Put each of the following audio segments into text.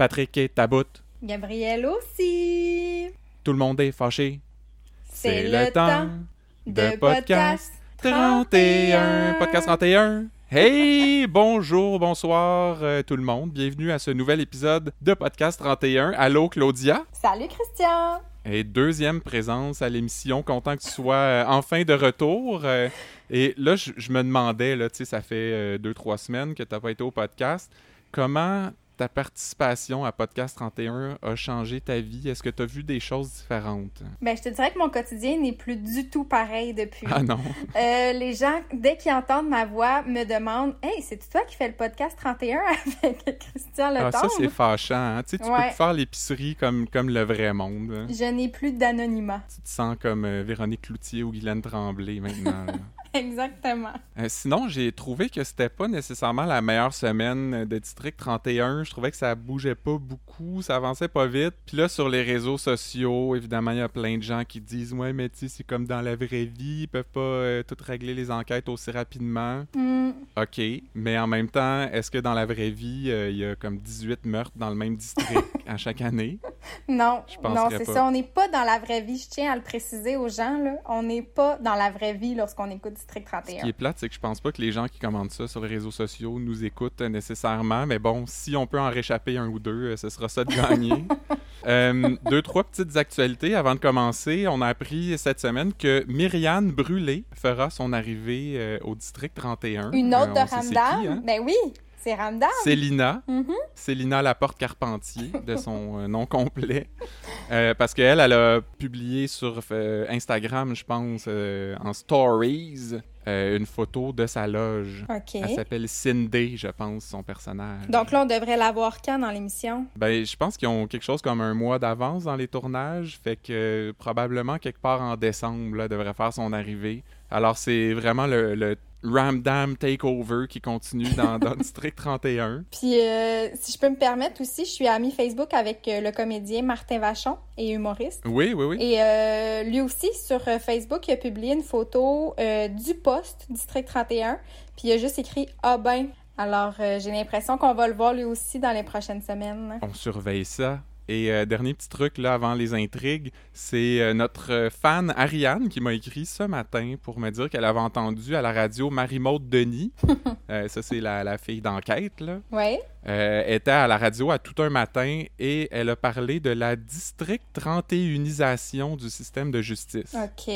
Patrick est à bout. Gabriel aussi. Tout le monde est fâché. C'est le temps de podcast 31. Podcast 31. Hey, bonjour, bonsoir euh, tout le monde. Bienvenue à ce nouvel épisode de Podcast 31. Allô Claudia? Salut Christian. Et deuxième présence à l'émission, content que tu sois euh, enfin de retour. Euh, et là, je, je me demandais, là, tu sais, ça fait deux, trois semaines que tu n'as pas été au podcast. Comment ta participation à Podcast 31 a changé ta vie? Est-ce que tu as vu des choses différentes? Ben, je te dirais que mon quotidien n'est plus du tout pareil depuis. Ah non? Euh, les gens, dès qu'ils entendent ma voix, me demandent Hey, c'est toi qui fais le podcast 31 avec Christian Ah, Letombe? ça, c'est fâchant. hein? Tu sais, tu peux faire l'épicerie comme, comme le vrai monde. hein. Je n'ai plus d'anonymat. Tu te sens comme euh, Véronique Cloutier ou Guylaine Tremblay maintenant. Exactement. Euh, sinon, j'ai trouvé que c'était pas nécessairement la meilleure semaine de District 31. Je trouvais que ça bougeait pas beaucoup, ça avançait pas vite. Puis là, sur les réseaux sociaux, évidemment, il y a plein de gens qui disent Ouais, mais tu sais, c'est comme dans la vraie vie, ils peuvent pas euh, tout régler les enquêtes aussi rapidement. Hmm, OK, mais en même temps, est-ce que dans la vraie vie, euh, il y a comme 18 meurtres dans le même district? à chaque année? Non, Je non, c'est ça. On n'est pas dans la vraie vie. Je tiens à le préciser aux gens. Là. On n'est pas dans la vraie vie lorsqu'on écoute District Ce 31. qui est plate, c'est que je pense pas que les gens qui commandent ça sur les réseaux sociaux nous écoutent nécessairement. Mais bon, si on peut en réchapper un ou deux, euh, ce sera ça de gagner. Euh, deux, trois petites actualités avant de commencer. On a appris cette semaine que Myriane Brûlé fera son arrivée euh, au district 31. Une autre Euh, de Ramdam? qui, hein? Ben oui, c'est Ramdam. Célina. Mhm. Célina Laporte-Carpentier, de son euh, nom complet. Euh, parce qu'elle, elle a publié sur euh, Instagram, je pense, euh, en stories, une photo de sa loge. OK. Elle s'appelle Cindy, je pense, son personnage. Donc là, on devrait l'avoir quand dans l'émission? Ben, je pense qu'ils ont quelque chose comme un mois d'avance dans les tournages, fait que probablement quelque part en décembre, là, devrait faire son arrivée. Alors, c'est vraiment le, le Ramdam Takeover qui continue dans, dans District 31. Puis, euh, si je peux me permettre aussi, je suis amie Facebook avec euh, le comédien Martin Vachon et humoriste. Oui, oui, oui. Et euh, lui aussi, sur euh, Facebook, il a publié une photo euh, du poste District 31. Puis, il a juste écrit « Ah ben ». Alors, j'ai l'impression qu'on va le voir lui aussi dans les prochaines semaines. On surveille ça. Et euh, dernier petit truc là avant les intrigues, c'est euh, notre euh, fan Ariane qui m'a écrit ce matin pour me dire qu'elle avait entendu à la radio Marie-Maude Denis. Euh, ça, c'est la, la fille d'enquête, là. Oui. Était à la radio à tout un matin et elle a parlé de la district 31isation du système de justice. OK.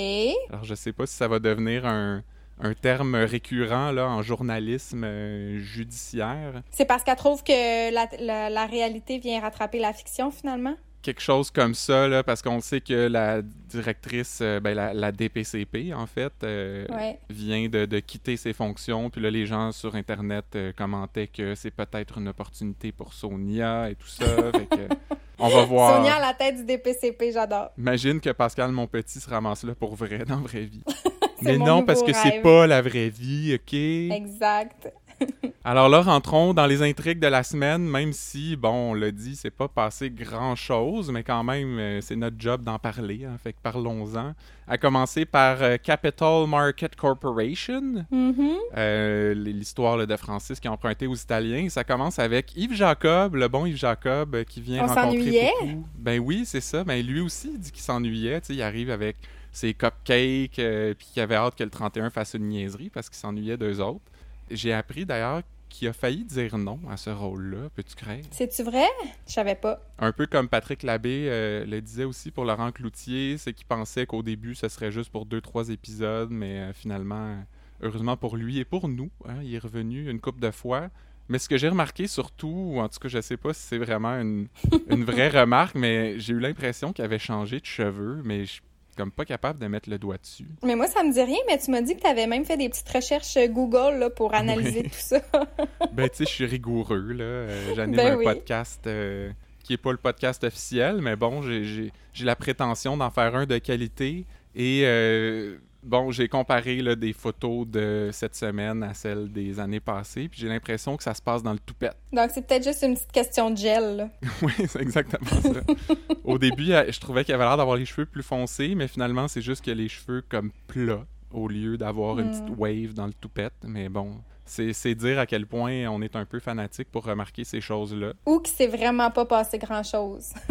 Alors, je sais pas si ça va devenir un, un terme récurrent là, en journalisme euh, judiciaire. C'est parce qu'elle trouve que la, la- la réalité vient rattraper la fiction, finalement? quelque chose comme ça, là, parce qu'on sait que la directrice, euh, ben, la, la DPCP, en fait, euh, Ouais. vient de, de quitter ses fonctions. Puis là, les gens sur Internet commentaient que c'est peut-être une opportunité pour Sonia et tout ça. fait que, on va voir. Sonia à la tête du DPCP, j'adore. Imagine que Pascal Monpetit se ramasse là pour vrai, dans la vraie vie. Mais mon non, parce que c'est pas la vraie vie, OK? Exact. Alors là, rentrons dans les intrigues de la semaine, même si, bon, on l'a dit, c'est pas passé grand-chose, mais quand même, euh, c'est notre job d'en parler, hein, fait que parlons-en. À commencer par euh, Capital Market Corporation, Mhm. euh, l'histoire de Francis qui a emprunté aux Italiens. Ça commence avec Yves Jacob, le bon Yves Jacob, qui vient On rencontrer s'ennuyait? Ben oui, c'est ça. Ben lui aussi, il dit qu'il s'ennuyait. Tu sais, il arrive avec ses cupcakes, euh, puis qu'il avait hâte que le 31 fasse une niaiserie parce qu'il s'ennuyait d'eux autres. J'ai appris d'ailleurs qu'il a failli dire non à ce rôle-là, peux-tu croire? C'est-tu vrai? Je savais pas. Un peu comme Patrick Labbé euh, le disait aussi pour Laurent Cloutier, c'est qu'il pensait qu'au début, ce serait juste pour deux, trois épisodes, mais euh, finalement, heureusement pour lui et pour nous, hein, il est revenu une couple de fois. Mais ce que j'ai remarqué surtout, ou en tout cas, je sais pas si c'est vraiment une, une vraie remarque, mais j'ai eu l'impression qu'il avait changé de cheveux, mais je comme pas capable de mettre le doigt dessus. Mais moi, ça me dit rien, mais tu m'as dit que tu avais même fait des petites recherches euh, Google là, pour analyser Oui. tout ça. Ben, tu sais, je suis rigoureux, là. Euh, J'anime Ben un oui. podcast euh, qui est pas le podcast officiel, mais bon, j'ai- la prétention d'en faire un de qualité. Et euh, bon, j'ai comparé là, des photos de cette semaine à celles des années passées, puis j'ai l'impression que ça se passe dans le toupette. Donc, c'est peut-être juste une petite question de gel. là. oui, c'est exactement ça. Au début, je trouvais qu'il avait l'air d'avoir les cheveux plus foncés, mais finalement, c'est juste que les cheveux comme plats au lieu d'avoir une Mm. petite wave dans le toupette. Mais bon, C'est dire à quel point on est un peu fanatique pour remarquer ces choses-là. Ou qu'il s'est vraiment pas passé grand-chose.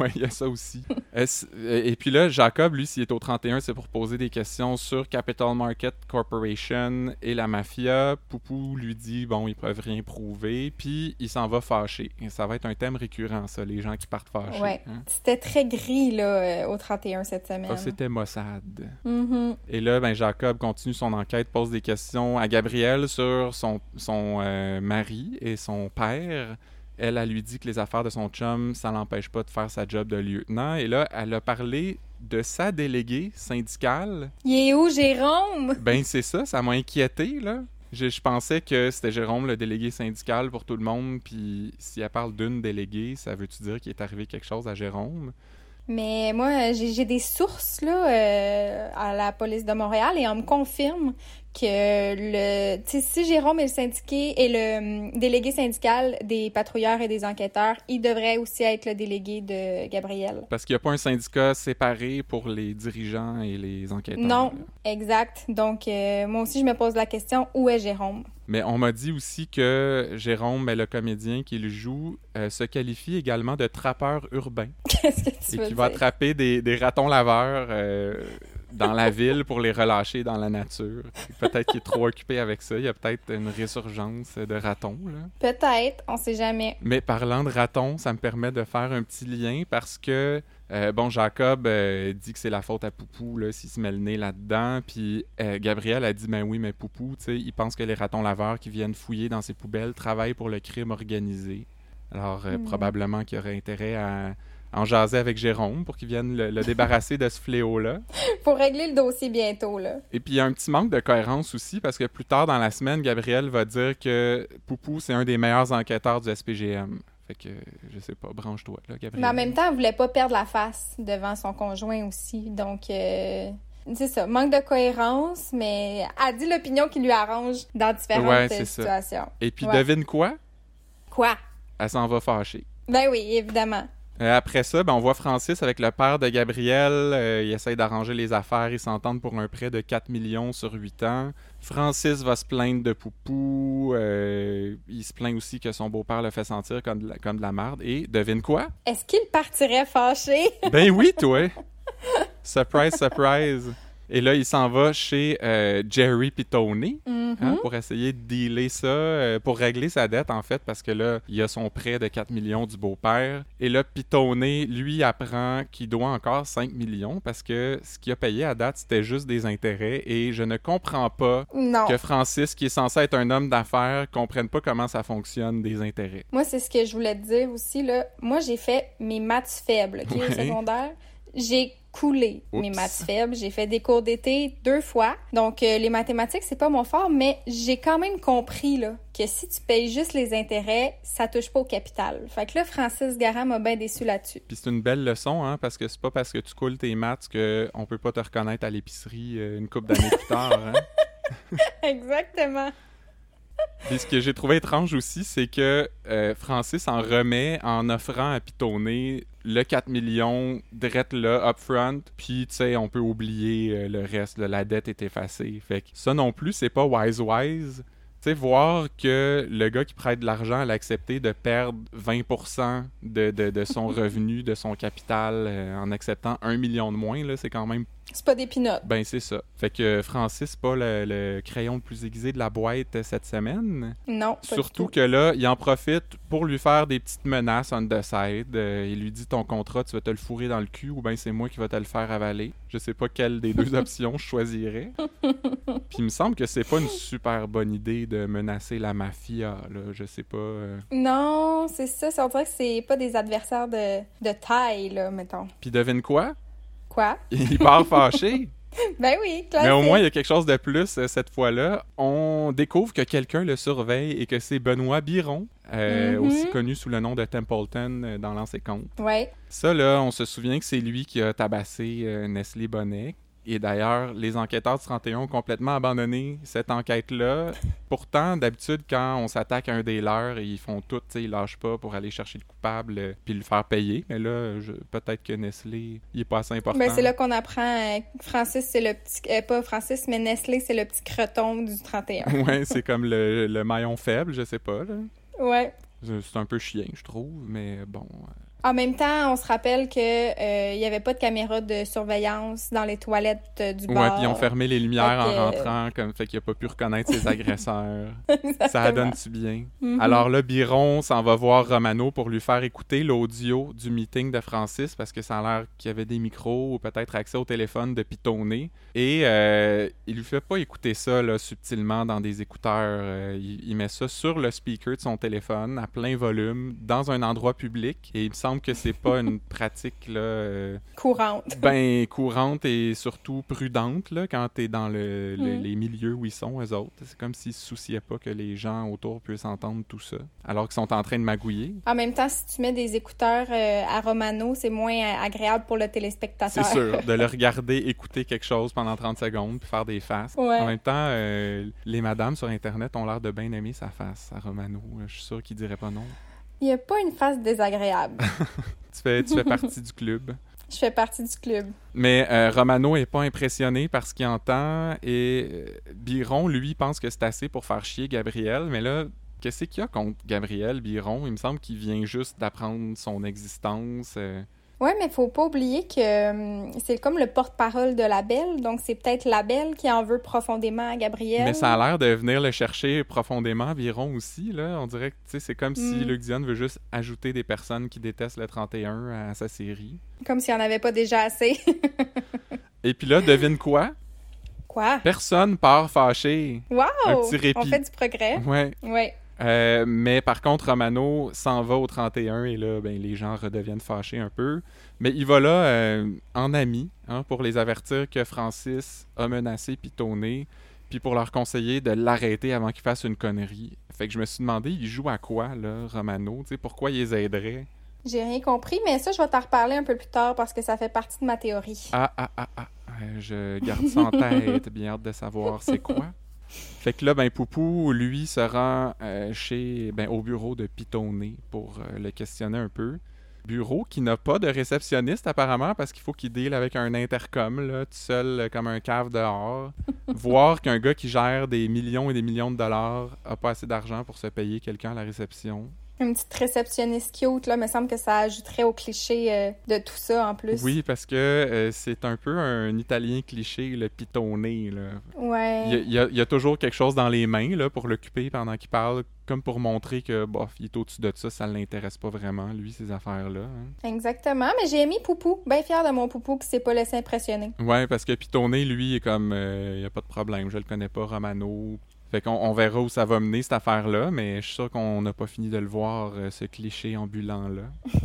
oui, il y a ça aussi. Et puis là, Jacob, lui, s'il est au 31, c'est pour poser des questions sur Capital Market Corporation et la mafia. Poupou lui dit, bon, ils peuvent rien prouver, puis il s'en va fâché. Et ça va être un thème récurrent, ça, les gens qui partent fâchés. Ouais. hein. C'était très gris, là, euh, au 31 cette semaine. C'était Mossad. Mhm. Et là, ben, Jacob continue son enquête, pose des questions à Gabrielle sur son, son euh, mari et son père. Elle, elle lui dit que les affaires de son chum, ça l'empêche pas de faire sa job de lieutenant. Et là, elle a parlé de sa déléguée syndicale. Il est où, Jérôme? Ben, c'est ça, ça m'a inquiété, là. Je, je pensais que c'était Jérôme, le délégué syndical pour tout le monde. Puis si elle parle d'une déléguée, ça veut-tu dire qu'il est arrivé quelque chose à Jérôme? Mais moi, j'ai j'ai des sources là euh, à la police de Montréal et on me confirme que le, si Jérôme est le syndiqué et le hum, délégué syndical des patrouilleurs et des enquêteurs, il devrait aussi être le délégué de Gabriel. Parce qu'il n'y a pas un syndicat séparé pour les dirigeants et les enquêteurs. Non, là. exact. Donc euh, moi aussi, je me pose la question où est Jérôme? Mais on m'a dit aussi que Jérôme, le comédien qui le joue, euh, se qualifie également de trappeur urbain Qu'est-ce que tu et veux qui va attraper des, des ratons laveurs euh, dans la ville pour les relâcher dans la nature. Peut-être qu'il est trop occupé avec ça. Il y a peut-être une résurgence de ratons. Peut-être, on sait jamais. Mais parlant de ratons, ça me permet de faire un petit lien parce que, euh, bon, Jacob euh, dit que c'est la faute à Poupou s'il se met le nez là-dedans. Puis euh, Gabriel a dit, ben oui, mais Poupou, tu sais, il pense que les ratons laveurs qui viennent fouiller dans ses poubelles travaillent pour le crime organisé. Alors, Hmm. probablement qu'il aurait intérêt à en jaser avec Jérôme pour qu'il vienne le, le débarrasser de ce fléau-là. Faut régler le dossier bientôt là. Et puis, il y a un petit manque de cohérence aussi, parce que plus tard dans la semaine, Gabriel va dire que Poupou, c'est un des meilleurs enquêteurs du SPGM. Fait que, je sais pas, branche-toi, là, Gabriel. Mais en même temps, elle voulait pas perdre la face devant son conjoint aussi. Donc, euh, c'est ça, manque de cohérence, mais elle dit l'opinion qui lui arrange dans différentes Ouais, c'est ça. situations. Et puis, Ouais. devine quoi? Quoi? Elle s'en va fâcher. Ben oui, évidemment. Euh, après ça, ben, on voit Francis avec le père de Gabriel. Euh, il essaye d'arranger les affaires. Ils s'entendent pour un prêt de 4 millions sur 8 ans. Francis va se plaindre de Poupou. Euh, il se plaint aussi que son beau-père le fait sentir comme de la, comme de la merde. Et devine quoi? Est-ce qu'il partirait fâché? Ben oui, toi! surprise, surprise! Et là, il s'en va chez euh, Jerry pis Tony Mhm. hein, pour essayer de dealer ça, euh, pour régler sa dette, en fait, parce que là, il a son prêt de 4 millions du beau-père. Et là, Pitonné, lui, apprend qu'il doit encore 5 millions parce que ce qu'il a payé à date, c'était juste des intérêts. Et je ne comprends pas Non. que Francis, qui est censé être un homme d'affaires, comprenne pas comment ça fonctionne des intérêts. Moi, c'est ce que je voulais te dire aussi, là. Moi, j'ai fait mes maths faibles, OK, Ouais. au secondaire. J'ai coulé mes maths faibles. J'ai fait des cours d'été deux fois. Donc, euh, les mathématiques, c'est pas mon fort, mais j'ai quand même compris, là, que si tu payes juste les intérêts, ça touche pas au capital. Fait que là, Francis Garam m'a bien déçu là-dessus. Puis c'est une belle leçon, hein, parce que c'est pas parce que tu coules tes maths que on peut pas te reconnaître à l'épicerie euh, une couple d'années plus tard. Hein. Exactement. Puis ce que j'ai trouvé étrange aussi, c'est que euh, Francis en remet en offrant à Pitonné le 4 millions direct là, upfront, puis tu sais, on peut oublier euh, le reste, là, la dette est effacée. Fait que ça non plus, c'est pas wise-wise. Tu sais, voir que le gars qui prête de l'argent, elle a accepté de perdre 20% de, de, de son revenu, de son capital, euh, en acceptant un million de moins, là, c'est quand même C'est pas des pinottes. ben, c'est ça. Fait que Francis, pas le, le crayon le plus aiguisé de la boîte cette semaine. Non. Surtout tout. que là, il en profite pour lui faire des petites menaces on the side. Euh, il lui dit ton contrat, tu vas te le fourrer dans le cul ou bien c'est moi qui va te le faire avaler. Je sais pas quelle des deux options je choisirais. Puis il me semble que c'est pas une super bonne idée de menacer la mafia, là. Je sais pas. euh. Non, c'est ça. ça, On dirait que c'est pas des adversaires de, de taille, là, mettons. Puis devine quoi? Quoi? Il part fâché. Ben oui, Mais au classique. moins, il y a quelque chose de plus euh, cette fois-là. On découvre que quelqu'un le surveille et que c'est Benoît Biron, euh, Mhm. aussi connu sous le nom de Templeton euh, dans l'ancien compte. Ouais. Ça, là, on se souvient que c'est lui qui a tabassé Nestlé Bonnet. Et d'ailleurs, les enquêteurs du 31 ont complètement abandonné cette enquête-là. Pourtant, d'habitude, quand on s'attaque à un des leurs, ils font tout, ils lâchent pas pour aller chercher le coupable euh, puis le faire payer. Mais là, je- peut-être que Nestlé, il est pas assez important. Ben, c'est là qu'on apprend euh, Francis, c'est le petit. euh, pas Francis, mais Nestlé, c'est le petit creton du 31. ouais, c'est comme le, le maillon faible, je sais pas. Là. ouais. C'est un peu chien, je trouve, mais bon. En même temps, on se rappelle que euh, il y avait pas de caméra de surveillance dans les toilettes euh, du Ouais, bar. puis ils ont fermé les lumières en rentrant, comme fait qu'il a pas pu reconnaître ses agresseurs. Ça donne-tu bien? Mhm. Alors là, Biron s'en va voir Romano pour lui faire écouter l'audio du meeting de Francis parce que ça a l'air qu'il y avait des micros ou peut-être accès au téléphone de Pitonné. Et euh, il lui fait pas écouter ça là, subtilement dans des écouteurs. Il, il met ça sur le speaker de son téléphone à plein volume dans un endroit public. Et il me semble que c'est pas une pratique là, euh, courante. ben courante et surtout prudente là, quand tu es dans le, le- Mm. les milieux où ils sont, eux autres. C'est comme s'ils se souciaient pas que les gens autour puissent entendre tout ça, alors qu'ils sont en train de magouiller. En même temps, si tu mets des écouteurs euh, à Romano, c'est moins euh, agréable pour le C'est téléspectateur. sûr, de le regarder écouter quelque chose pendant 30 secondes puis faire des faces. Ouais. En même temps, euh, les madames sur Internet ont l'air de bien aimer sa face à Romano. Je suis sûr qu'il dirait pas non. Il n'y a pas une face désagréable. Tu fais, tu fais partie du club. Je fais partie du club. Mais euh, Romano est pas impressionné par ce qu'il entend et euh, Biron, lui, pense que c'est assez pour faire chier Gabriel. Mais là, qu'est-ce qu'il y a contre Gabriel, Biron? Il me semble qu'il vient juste d'apprendre son existence. euh. Ouais, mais faut pas oublier que hum, c'est comme le porte-parole de la belle, donc c'est peut-être la belle qui en veut profondément à Gabriel. Mais ça a l'air de venir le chercher profondément, Biron aussi. Là. On dirait que tu sais, c'est comme si Mm. Luc Dion veut juste ajouter des personnes qui détestent le 31 à sa série. Comme s'il n'y en avait pas déjà assez. Et puis là, devine quoi? Quoi? Personne part fâché. Wow! Un petit répit. On fait du progrès. Ouais. Ouais. Euh, mais par contre, Romano s'en va au 31 et là, ben, les gens redeviennent fâchés un peu. Mais il va là euh, en ami hein, pour les avertir que Francis a menacé Pitonné, puis pour leur conseiller de l'arrêter avant qu'il fasse une connerie. Fait que je me suis demandé, il joue à quoi, là, Romano? Tu sais, pourquoi il les aiderait? J'ai rien compris, mais ça, je vais t'en reparler un peu plus tard parce que ça fait partie de ma théorie. Ah, ah, ah, ah. Euh, je garde ça en tête. Bien hâte de savoir c'est quoi. Fait que là, ben, Poupou, lui, se rend euh, chez, ben, au bureau de Pitonné pour euh, le questionner un peu. Bureau qui n'a pas de réceptionniste apparemment parce qu'il faut qu'il deal avec un intercom, là, tout seul euh, comme un cave dehors. Voir qu'un gars qui gère des millions et des millions de dollars a pas assez d'argent pour se payer quelqu'un à la réception. Une petite réceptionniste cute, là, me semble que ça ajouterait au cliché euh, de tout ça en plus. Oui, parce que euh, c'est un peu un italien cliché, le pitonné, là. Ouais. Il y, a, il y y toujours quelque chose dans les mains là, pour l'occuper pendant qu'il parle, comme pour montrer que bof, il est au-dessus de ça, ça ne l'intéresse pas vraiment, lui, ces affaires-là. hein. Exactement, mais j'ai aimé Poupou. Bien fière de mon Poupou qui s'est pas laissé impressionner. Ouais, parce que Pitonné, lui, est comme, euh, il n'y a pas de problème, je le connais pas, Romano. Fait qu'on on verra où ça va mener, cette affaire-là, mais je suis sûr qu'on n'a pas fini de le voir, euh, ce cliché ambulant-là.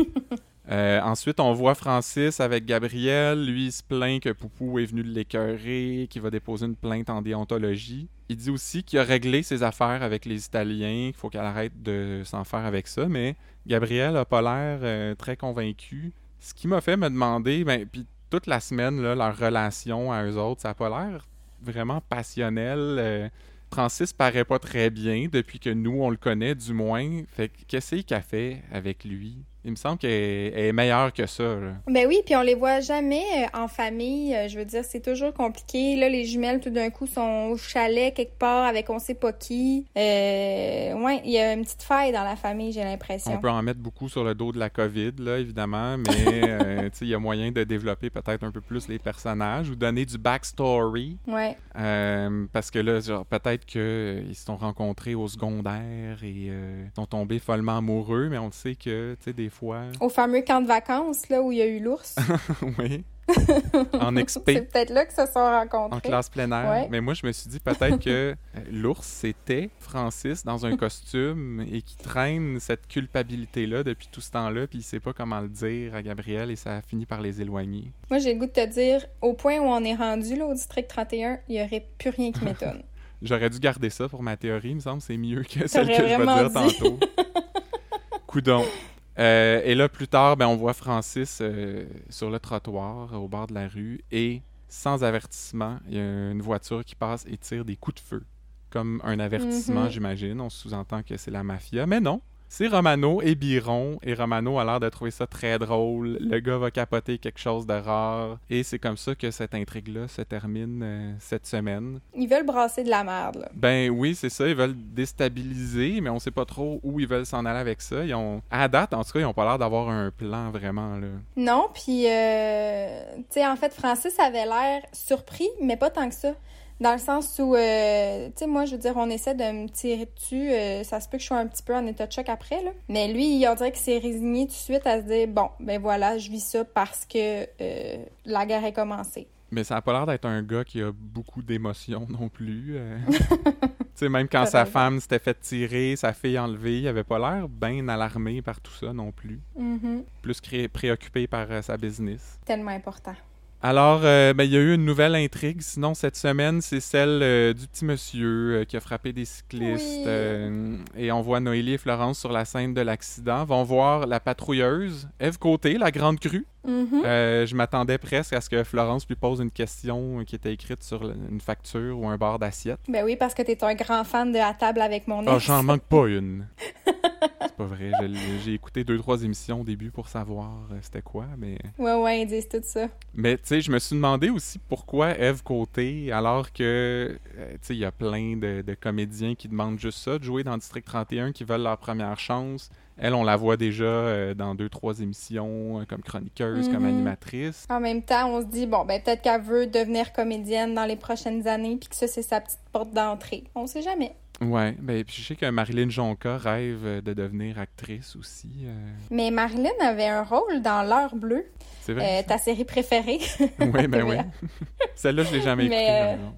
Euh, ensuite, on voit Francis avec Gabriel. Lui, il se plaint que Poupou est venu l'écœurer, qu'il va déposer une plainte en déontologie. Il dit aussi qu'il a réglé ses affaires avec les Italiens, qu'il faut qu'elle arrête de s'en faire avec ça, mais Gabriel a pas l'air euh, très convaincu. Ce qui m'a fait me demander, ben, puis toute la semaine, là, leur relation à eux autres, ça a pas l'air vraiment passionnel. euh, Francis paraît pas très bien depuis que nous, on le connaît, du moins. Fait que qu'est-ce qu'il a fait avec lui? Il me semble qu'elle est- meilleure que ça. là. Ben oui, puis on les voit jamais euh, en famille. euh, je veux dire, c'est toujours compliqué. Là, les jumelles, tout d'un coup, sont au chalet quelque part avec on sait pas qui. Euh, ouais, il y a une petite faille dans la famille, j'ai On l'impression. peut en mettre beaucoup sur le dos de la COVID, là, évidemment, mais euh, il y a moyen de développer peut-être un peu plus les personnages ou donner du backstory. Ouais. Euh, parce que là, genre, peut-être qu'ils se sont rencontrés au secondaire et sont tombés follement amoureux, mais on le sait que, tu sais, des fois. Au fameux camp de vacances, là, où il y a eu l'ours. oui. en c'est XP. peut-être là que se sont rencontrés. En classe plein air. Ouais. Mais moi, je me suis dit peut-être que euh, l'ours, c'était Francis dans un costume et qui traîne cette culpabilité-là depuis tout ce temps-là, puis il sait pas comment le dire à Gabriel et ça a fini par les éloigner. Moi, j'ai le goût de te dire, au point où on est rendu, là, au district 31, il y aurait plus rien qui m'étonne. J'aurais dû garder ça pour ma théorie, il me semble, c'est mieux que celle que je vais dire dit. tantôt. Coudon. Euh, et là, plus tard, ben, on voit Francis euh, sur le trottoir, au bord de la rue, et sans avertissement, il y a une voiture qui passe et tire des coups de feu. Comme un avertissement, Mhm. j'imagine. On sous-entend que c'est la mafia. Mais non, c'est Romano et Biron. Et Romano a l'air de trouver ça très drôle. Le gars va capoter quelque chose de rare. Et c'est comme ça que cette intrigue-là se termine euh, cette semaine. Ils veulent brasser de la merde, là. Ben oui, c'est ça. Ils veulent déstabiliser, mais on sait pas trop où ils veulent s'en aller avec ça. Ils ont, à date, en tout cas, ils ont pas l'air d'avoir un plan vraiment là. Non, puis, euh, tu sais, en fait, Francis avait l'air surpris, mais pas tant que ça. Dans le sens où, euh, tu sais, moi, je veux dire, on essaie de me tirer dessus. euh, ça se peut que je sois un petit peu en état de choc après, là. Mais lui, on dirait qu'il s'est résigné tout de suite à se dire, bon, ben voilà, je vis ça parce que euh, la guerre est commencée. Mais ça a pas l'air d'être un gars qui a beaucoup d'émotions non plus. tu sais, même quand sa femme s'était fait tirer, sa fille enlevée, il avait pas l'air bien alarmé par tout ça non plus. Mhm. Plus préoccupé par sa business. Tellement important. Alors, euh, ben, il y a eu une nouvelle intrigue. Sinon, cette semaine, c'est celle euh, du petit monsieur euh, qui a frappé des cyclistes. Oui. et on voit Noélie et Florence sur la scène de l'accident. Vont voir la patrouilleuse, Eve Côté, la grande crue. Mhm. Je m'attendais presque à ce que Florence lui pose une question qui était écrite sur une facture ou un bar d'assiette. Ben oui, parce que t'es un grand fan de À table avec mon ex. Ah, j'en manque pas une. C'est pas vrai. J'ai écouté deux, trois émissions au début pour savoir c'était quoi, mais... Ouais, ouais, ils disent tout ça. Mais je me suis demandé aussi pourquoi Eve Côté, alors que euh, y a plein de, de comédiens qui demandent juste ça, de jouer dans District 31, qui veulent leur première chance. Elle, on la voit déjà euh, dans deux, trois émissions, euh, comme chroniqueuse, comme Mhm. animatrice. En même temps, on se dit, bon, ben peut-être qu'elle veut devenir comédienne dans les prochaines années, puis que ça, c'est sa petite porte d'entrée. On sait jamais. Ouais, ben puis je sais que Marilyn Jonca rêve euh, de devenir actrice aussi. euh, Mais Marilyn avait un rôle dans L'heure bleue, c'est euh, vrai. ta série préférée. oui, ben oui. Celle-là, je l'ai jamais Mais, écoutée. euh,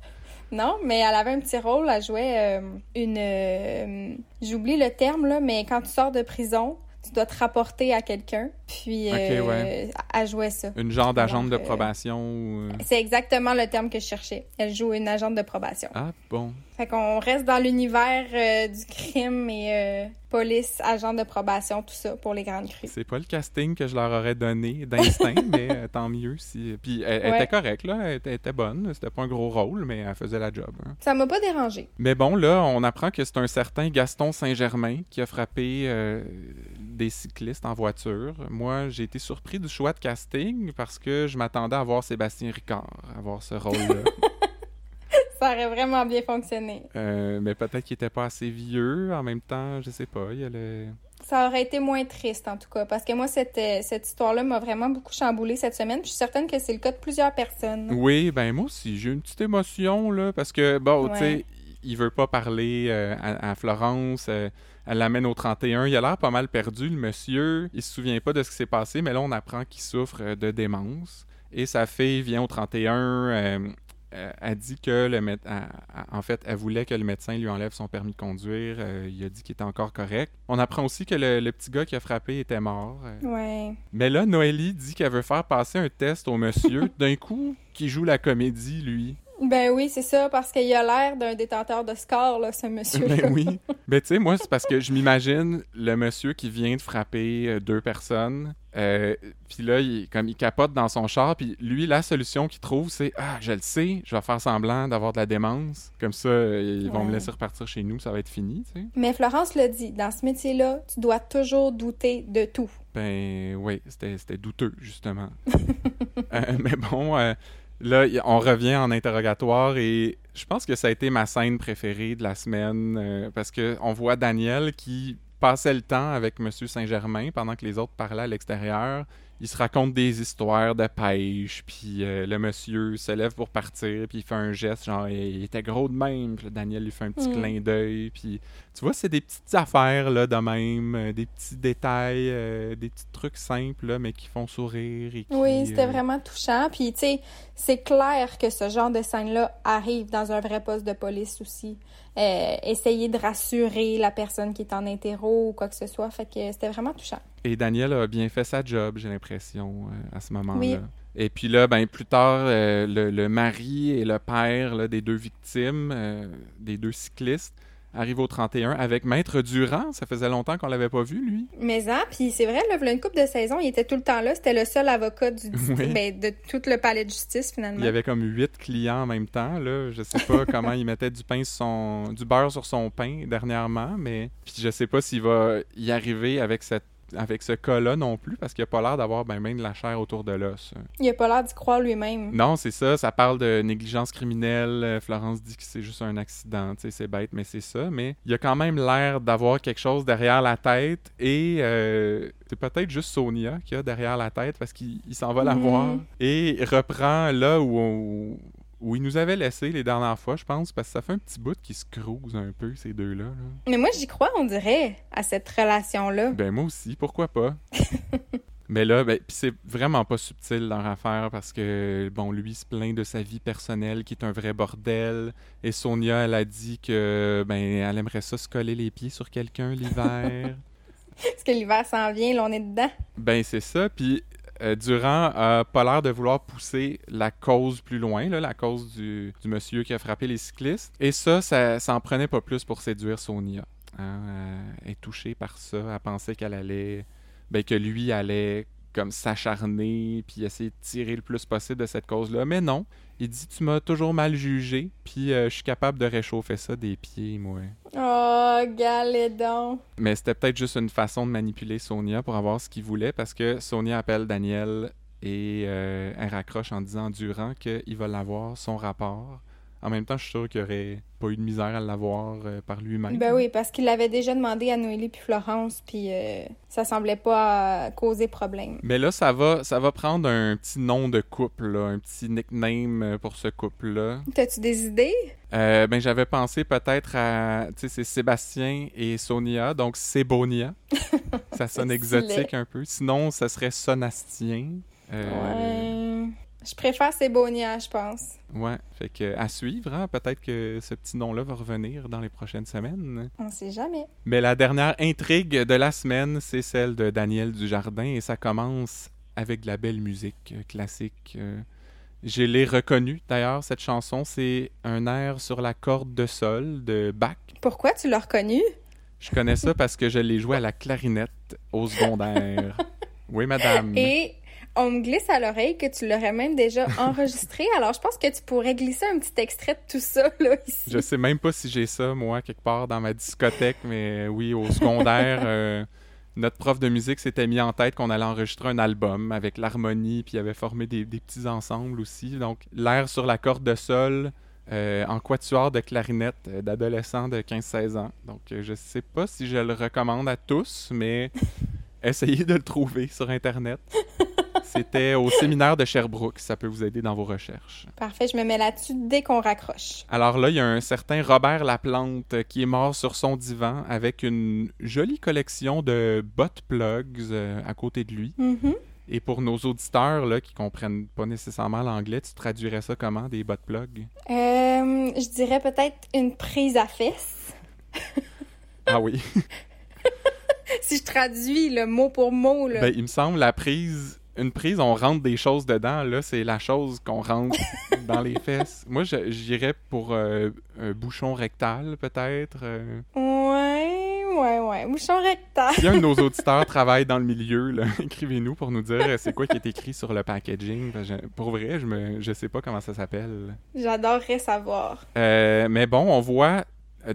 non, mais elle avait un petit rôle, elle jouait euh, une... euh, J'oublie le terme, là, mais quand tu sors de prison, tu dois te rapporter à quelqu'un, puis euh, ouais. elle jouait ça. Une genre d'agente de euh, probation. ou, C'est exactement le terme que je cherchais. Elle joue une agente de probation. Ah bon. Fait qu'on reste dans l'univers euh, du crime et euh, police, agent de probation, tout ça pour les grandes crues. C'est pas le casting que je leur aurais donné d'instinct, mais euh, tant mieux si. Puis elle, elle Ouais. était correcte, là. Elle était, elle était bonne. C'était pas un gros rôle, mais elle faisait la job. hein. Ça m'a pas dérangé. Mais bon, là, on apprend que c'est un certain Gaston Saint-Germain qui a frappé des cyclistes en voiture. Moi, j'ai été surpris du choix de casting parce que je m'attendais à voir Sébastien Ricard avoir ce rôle-là. Ça aurait vraiment bien fonctionné. Euh, mais peut-être qu'il était pas assez vieux. En même temps, je sais pas. Il. Ça aurait été moins triste, en tout cas, parce que moi, cette, cette histoire-là m'a vraiment beaucoup chamboulée cette semaine. puis Je suis certaine que c'est le cas de plusieurs personnes. Oui, ben moi aussi, j'ai une petite émotion, là, parce que, bon, tu sais, il veut pas parler euh, à, à Florence, euh, elle l'amène au 31, il a l'air pas mal perdu, le monsieur, il se souvient pas de ce qui s'est passé, mais là, on apprend qu'il souffre euh, de démence, et sa fille vient au 31, euh, euh, elle dit que le mé- elle- elle- en fait, elle voulait que le médecin lui enlève son permis de conduire, euh, il a dit qu'il était encore correct. On apprend aussi que le, le petit gars qui a frappé était mort. euh, Ouais. mais là, Noélie dit qu'elle veut faire passer un test au monsieur, d'un coup, qui joue la comédie, lui. Ben oui, c'est ça, parce qu'il a l'air d'un détenteur de score, là, ce monsieur-là. Ben oui. Ben tu sais, moi, c'est parce que je m'imagine le monsieur qui vient de frapper euh, deux personnes, euh, puis là, il, comme il capote dans son char, puis lui, la solution qu'il trouve, c'est « Ah, je le sais, je vais faire semblant d'avoir de la démence. Comme ça, euh, ils vont me laisser repartir chez nous, ça va être fini, tu sais. Mais Florence le dit, dans ce métier-là, tu dois toujours douter de tout. Ben oui, c'était c'était douteux, justement. Euh, mais bon, euh, là, on revient en interrogatoire et je pense que ça a été ma scène préférée de la semaine euh, parce que on voit Daniel qui passait le temps avec Monsieur Saint-Germain pendant que les autres parlaient à l'extérieur. Il se raconte des histoires de pêche, puis euh, le monsieur se lève pour partir, puis il fait un geste, genre, il, était gros de même, puis Daniel lui fait un petit Mm. clin d'œil, puis tu vois, c'est des petites affaires, là, de même, euh, des petits détails, euh, des petits trucs simples, là, mais qui font sourire et qui... Oui, c'était euh, vraiment touchant. Puis, tu sais, c'est clair que ce genre de scène-là arrive dans un vrai poste de police aussi. Euh, essayer de rassurer la personne qui est en interro ou quoi que ce soit. Fait que c'était vraiment touchant. Et Daniel a bien fait sa job, j'ai l'impression, à ce moment-là. Oui. Et puis là, ben, plus tard, le, le mari et le père là, des deux victimes, des deux cyclistes, arrive au 31 avec Maître Durand. Ça faisait longtemps qu'on l'avait pas vu, lui. Mais hein, puis c'est vrai, là, il y a une couple de saisons, il était tout le temps là. C'était le seul avocat du, Oui. ben, de tout le palais de justice, finalement. Il y avait comme huit clients en même temps. Là. Je sais pas comment il mettait du pain sur son... du beurre sur son pain dernièrement, mais puis je sais pas s'il va y arriver avec cette avec ce cas-là non plus, parce qu'il a pas l'air d'avoir ben, ben de la chair autour de l'os. Il a pas l'air d'y croire lui-même. Non, c'est ça. Ça parle de négligence criminelle. Euh, Florence dit que c'est juste un accident. C'est bête, mais c'est ça. Mais il a quand même l'air d'avoir quelque chose derrière la tête. Et euh, c'est peut-être juste Sonia qui a derrière la tête parce qu'il il s'en va la Mhm. voir. Et il reprend là où, on- où il nous avait laissé les dernières fois, je pense, parce que ça fait un petit bout qui se crouse un peu, ces deux-là. là. Mais moi, j'y crois, on dirait, à cette relation-là. Ben moi aussi, pourquoi pas? Mais là, ben, c'est vraiment pas subtil leur affaire parce que, bon, lui se plaint de sa vie personnelle qui est un vrai bordel. Et Sonia, elle a dit que, ben, elle aimerait ça se coller les pieds sur quelqu'un l'hiver. Parce que l'hiver s'en vient, là, on est dedans. ben, c'est ça. Puis euh, Durand a pas l'air de vouloir pousser la cause plus loin, la cause du, monsieur qui a frappé les cyclistes. Et ça, ça, ça en prenait pas plus pour séduire Sonia. Hein, euh, elle est touchée par ça. Elle pensait qu'elle allait. Ben, que lui allait comme s'acharner puis essayer de tirer le plus possible de cette cause-là. Mais non. Il dit Tu m'as toujours mal jugé, puis euh, je suis capable de réchauffer ça des pieds, moi. Oh, galédon. Mais c'était peut-être juste une façon de manipuler Sonia pour avoir ce qu'il voulait parce que Sonia appelle Daniel et euh, elle raccroche en disant Durant qu'il va l'avoir, son rapport. En même temps, je suis sûr qu'il aurait pas eu de misère à l'avoir euh, par lui-même. Ben oui, parce qu'il l'avait déjà demandé à Noélie puis Florence, puis euh, ça semblait pas euh, causer problème. Mais là, ça va, ça va prendre un petit nom de couple, là, un petit nickname euh, pour ce couple-là. T'as-tu des idées? Euh, ben, j'avais pensé peut-être à, tu sais, c'est Sébastien et Sonia, donc Sébonia. ça sonne exotique un peu. Sinon, ça serait Sonastien. Euh, Ouais. Je préfère Sébonia, je pense. Ouais, fait que à suivre, hein, peut-être que ce petit nom-là va revenir dans les prochaines semaines. On sait jamais. Mais la dernière intrigue de la semaine, c'est celle de Daniel Dujardin et ça commence avec de la belle musique euh, classique. euh. Je l'ai reconnu d'ailleurs, cette chanson, c'est un air sur la corde de sol de Bach. Pourquoi tu l'as reconnu? Je connais ça parce que je l'ai joué à la clarinette au secondaire. Oui, madame. Et on me glisse à l'oreille que tu l'aurais même déjà enregistré. Alors, je pense que tu pourrais glisser un petit extrait de tout ça, là, ici. Je sais même pas si j'ai ça, moi, quelque part dans ma discothèque, mais oui, au secondaire, euh, notre prof de musique s'était mis en tête qu'on allait enregistrer un album avec l'harmonie, puis il avait formé des, des petits ensembles aussi. Donc, l'air sur la corde de sol, euh, en quatuor de clarinette euh, d'adolescents de 15-16 ans. Donc, euh, je sais pas si je le recommande à tous, mais essayez de le trouver sur Internet. C'était au séminaire de Sherbrooke, ça peut vous aider dans vos recherches. Parfait, je me mets là-dessus dès qu'on raccroche. Alors là, il y a un certain Robert Laplante qui est mort sur son divan avec une jolie collection de butt plugs euh, à côté de lui. Mhm. Et pour nos auditeurs là, qui comprennent pas nécessairement l'anglais, tu traduirais ça comment, des butt plugs? Euh, je dirais peut-être une prise à fesses. Ah oui. si je traduis le mot pour mot, là. ben, il me semble, la prise... Une prise, on rentre des choses dedans. Là, c'est la chose qu'on rentre dans les fesses. Moi, je- j'irais pour euh, un bouchon rectal, peut-être. euh. Ouais, ouais, ouais. Bouchon rectal. Si un de nos auditeurs travaille dans le milieu, là, écrivez-nous pour nous dire euh, c'est quoi qui est écrit sur le packaging. Pour vrai, je me je sais pas comment ça s'appelle. J'adorerais savoir. Euh, mais bon, on voit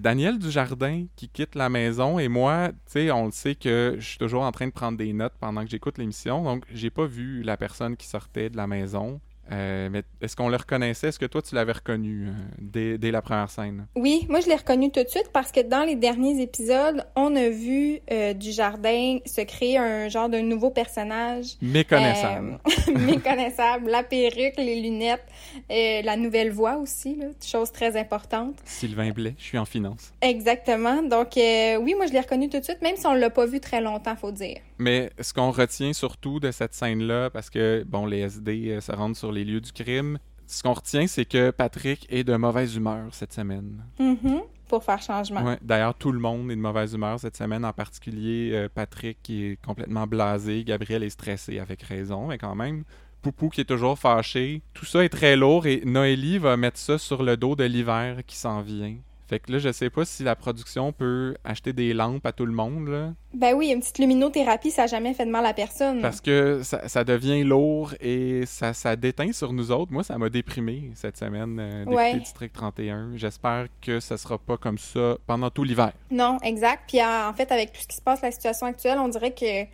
Daniel Dujardin qui quitte la maison et moi, tu on le sait que je suis toujours en train de prendre des notes pendant que j'écoute l'émission, donc j'ai pas vu la personne qui sortait de la maison. Euh, mais est-ce qu'on le reconnaissait? Est-ce que toi, tu l'avais reconnu euh, dès, dès la première scène? Oui, moi je l'ai reconnu tout de suite parce que dans les derniers épisodes, on a vu euh, du jardin se créer un genre d'un nouveau personnage Méconnaissable. méconnaissable, la perruque, les lunettes, la nouvelle voix aussi, là, chose très importante. Sylvain Blais, je suis en finance. Exactement. Donc oui, moi je l'ai reconnu tout de suite, même si on l'a pas vu très longtemps, faut dire. Mais ce qu'on retient surtout de cette scène-là, parce que, bon, les SD se rendent sur les lieux du crime, ce qu'on retient, c'est que Patrick est de mauvaise humeur cette semaine. Mhm. Pour faire changement. Ouais, D'ailleurs, tout le monde est de mauvaise humeur cette semaine, en particulier euh, Patrick qui est complètement blasé, Gabriel est stressé avec raison, mais quand même. Poupou qui est toujours fâché. Tout ça est très lourd et Noélie va mettre ça sur le dos de l'hiver qui s'en vient. Fait que là, je sais pas si la production peut acheter des lampes à tout le monde, là. Ben oui, une petite luminothérapie, ça n'a jamais fait de mal à personne. Parce que ça, ça devient lourd et ça, ça déteint sur nous autres. Moi, ça m'a déprimé cette semaine euh, Ouais. District 31. J'espère que ça sera pas comme ça pendant tout l'hiver. Non, exact. Puis en fait, avec tout ce qui se passe, la situation actuelle, on dirait que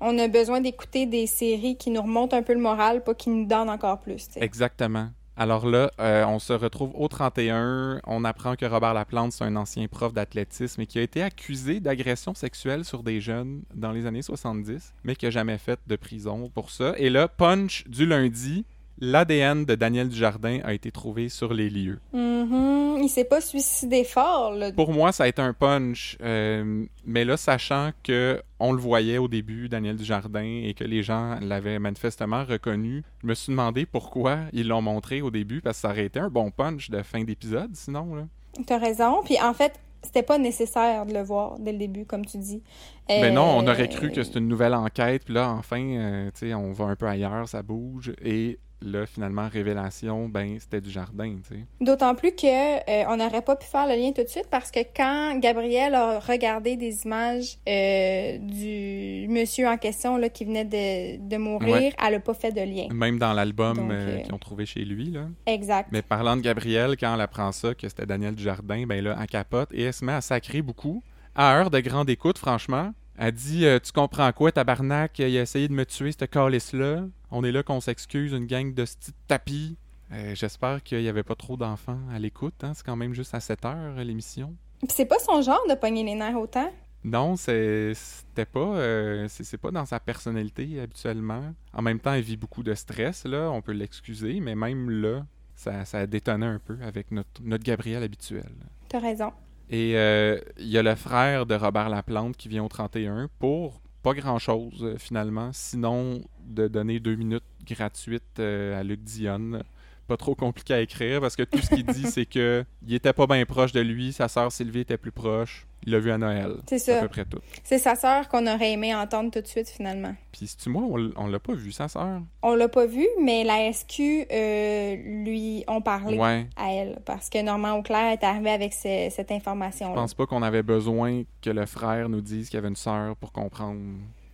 on a besoin d'écouter des séries qui nous remontent un peu le moral, pas qui nous donnent encore plus. Exactement. Alors là, euh, on se retrouve au 31. On apprend que Robert Laplante, c'est un ancien prof d'athlétisme et qui a été accusé d'agression sexuelle sur des jeunes dans les années 70, mais qui n'a jamais fait de prison pour ça. Et là, punch du lundi, l'ADN de Daniel Dujardin a été trouvé sur les lieux. Mhm. Il s'est pas suicidé fort, là. Pour moi, ça a été un punch, euh, mais là, sachant que on le voyait au début, Daniel Dujardin, et que les gens l'avaient manifestement reconnu, je me suis demandé pourquoi ils l'ont montré au début, parce que ça aurait été un bon punch de fin d'épisode, sinon. Là. T'as raison. Puis en fait, c'était pas nécessaire de le voir dès le début, comme tu dis. Mais non, on Euh, aurait cru que c'est une nouvelle enquête, puis là, enfin, euh, tu sais, on va un peu ailleurs, ça bouge, et là, finalement, révélation, ben, c'était du jardin, tu sais. D'autant plus que euh, on n'aurait pas pu faire le lien tout de suite parce que quand Gabrielle a regardé des images euh, du monsieur en question là, qui venait de, de mourir, Ouais. elle a pas fait de lien. Même dans l'album euh, qu'ils ont trouvé chez lui, là. Exact. Mais parlant de Gabrielle, quand elle apprend ça, que c'était Daniel Dujardin, ben là, elle capote et elle se met à sacrer beaucoup. À heure de grande écoute, franchement, elle dit euh, Tu comprends quoi, tabarnak? Il a essayé de me tuer, ce calice-là. On est là qu'on s'excuse, une gang de petits tapis. Euh, J'espère qu'il n'y avait pas trop d'enfants à l'écoute. Hein? C'est quand même juste à 7 heures, euh, l'émission. Puis c'est pas son genre de pogner les nerfs autant? Non, c'était pas, euh, c'est c'est pas dans sa personnalité habituellement. En même temps, elle vit beaucoup de stress là, on peut l'excuser, mais même là, ça, ça a détonné un peu avec notre, notre Gabriel habituel. T'as raison. Et euh, il y a le frère de Robert Laplante qui vient au 31 pour pas grand-chose euh, finalement, sinon de donner deux minutes gratuites euh, à Luc Dionne. Pas trop compliqué à écrire parce que tout ce qu'il dit, c'est que il était pas bien proche de lui, sa sœur Sylvie était plus proche. Il l'a vu à Noël. C'est C'est à ça. peu près tout. C'est sa sœur qu'on aurait aimé entendre tout de suite finalement. Puis si tu moi, on, on l'a pas vu, sa sœur? On l'a pas vu, mais la SQ euh, lui ont parlé Ouais. à elle parce que Normand Auclair est arrivé avec ce- cette Je information-là. pense pas qu'on avait besoin que le frère nous dise qu'il y avait une sœur pour comprendre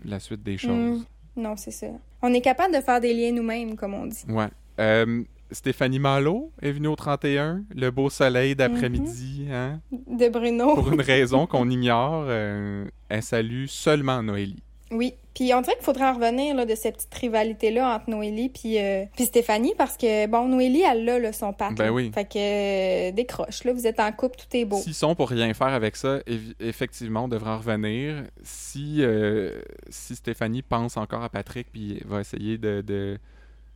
la suite des choses. Non, c'est ça. On est capable de faire des liens nous-mêmes, comme on dit. Ouais. Euh, Stéphanie Malo est venue au 31, le beau soleil d'après-midi, hein? De Bruno. Pour une raison qu'on ignore, euh, elle salue seulement Noélie. Oui. Puis on dirait qu'il faudrait en revenir là, de cette petite rivalité-là entre Noélie puis, euh, puis Stéphanie parce que, bon, Noélie, elle a là, son pack. Ben là. oui. Fait que euh, décroche, là, vous êtes en couple, tout est beau. S'ils sont pour rien faire avec ça, effectivement, on devrait en revenir. Si, euh, si Stéphanie pense encore à Patrick puis va essayer de, de,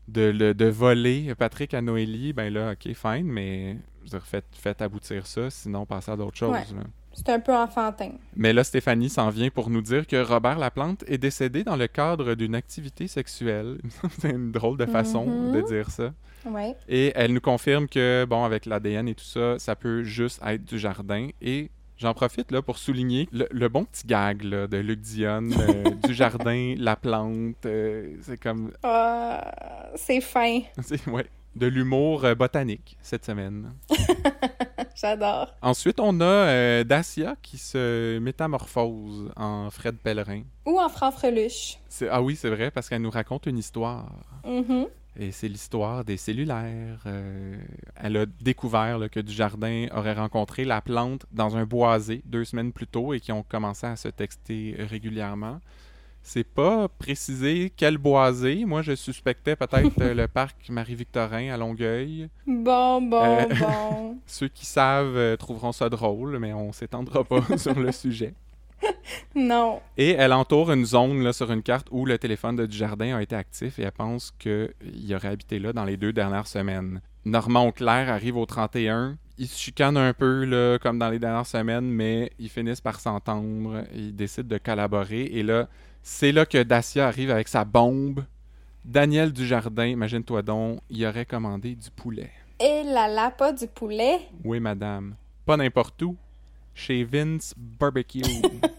de, le- de voler Patrick à Noélie, ben là, ok, fine, mais je veux dire, faites, faites aboutir ça, sinon passez à d'autres choses. Ouais. C'est un peu enfantin. Mais là, Stéphanie s'en vient pour nous dire que Robert Laplante est décédé dans le cadre d'une activité sexuelle. C'est une drôle de façon Mhm. de dire ça. Ouais. Et elle nous confirme que, bon, avec l'ADN et tout ça, ça peut juste être du jardin. Et j'en profite là pour souligner le, le bon petit gag là, de Luc Dionne, euh, du jardin, la plante. euh, c'est comme. Ah, c'est fin. c'est- ouais, de l'humour euh, botanique cette semaine. J'adore. Ensuite, on a Dacia qui se métamorphose en Fred Pellerin. Ou en franc-freluche. C'est- Ah oui, c'est vrai, parce qu'elle nous raconte une histoire. Mhm. Et c'est l'histoire des cellulaires. Euh, elle a découvert là, que Dujardin aurait rencontré la plante dans un boisé deux semaines plus tôt et qui ont commencé à se texter régulièrement. C'est pas précisé quel boisé. Moi, je suspectais peut-être euh, le parc Marie-Victorin à Longueuil. Bon, bon, Euh, bon. Ceux qui savent trouveront ça drôle, mais on s'étendra pas sur le sujet. Non. Et elle entoure une zone là, sur une carte où le téléphone de Dujardin a été actif et elle pense qu'il aurait habité là dans les deux dernières semaines. Normand Auclair arrive au 31. Ils se chicanent un peu là, comme dans les dernières semaines, mais ils finissent par s'entendre. Ils décident de collaborer. Et là, c'est là que Dacia arrive avec sa bombe. Daniel Dujardin, imagine-toi donc, il aurait commandé du poulet. Et la la pas du poulet. Oui, madame. Pas n'importe où. Chez Vince Barbecue.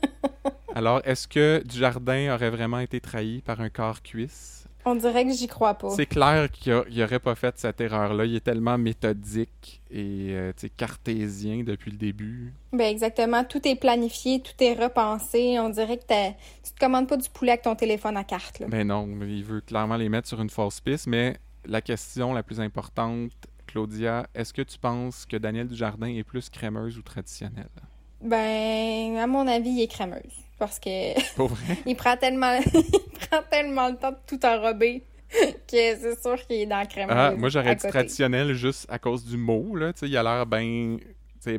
Alors, est-ce que Dujardin aurait vraiment été trahi par un corps cuisse? On dirait que j'y crois pas. C'est clair qu'il n'aurait pas fait cette erreur-là. Il est tellement méthodique et euh, cartésien depuis le début. Ben exactement. Tout est planifié, tout est repensé. On dirait que tu te commandes pas du poulet avec ton téléphone à carte. Là. Ben non, il veut clairement les mettre sur une fausse piste. Mais la question la plus importante, Claudia, est-ce que tu penses que Daniel Dujardin est plus crémeuse ou traditionnelle? Ben, à mon avis, il est crémeuse. Parce que. il, prend tellement... il prend tellement le temps de tout enrober que c'est sûr qu'il est dans la crémeuse. Ah, moi, j'aurais dit traditionnel juste à cause du mot. Là. il a l'air bien.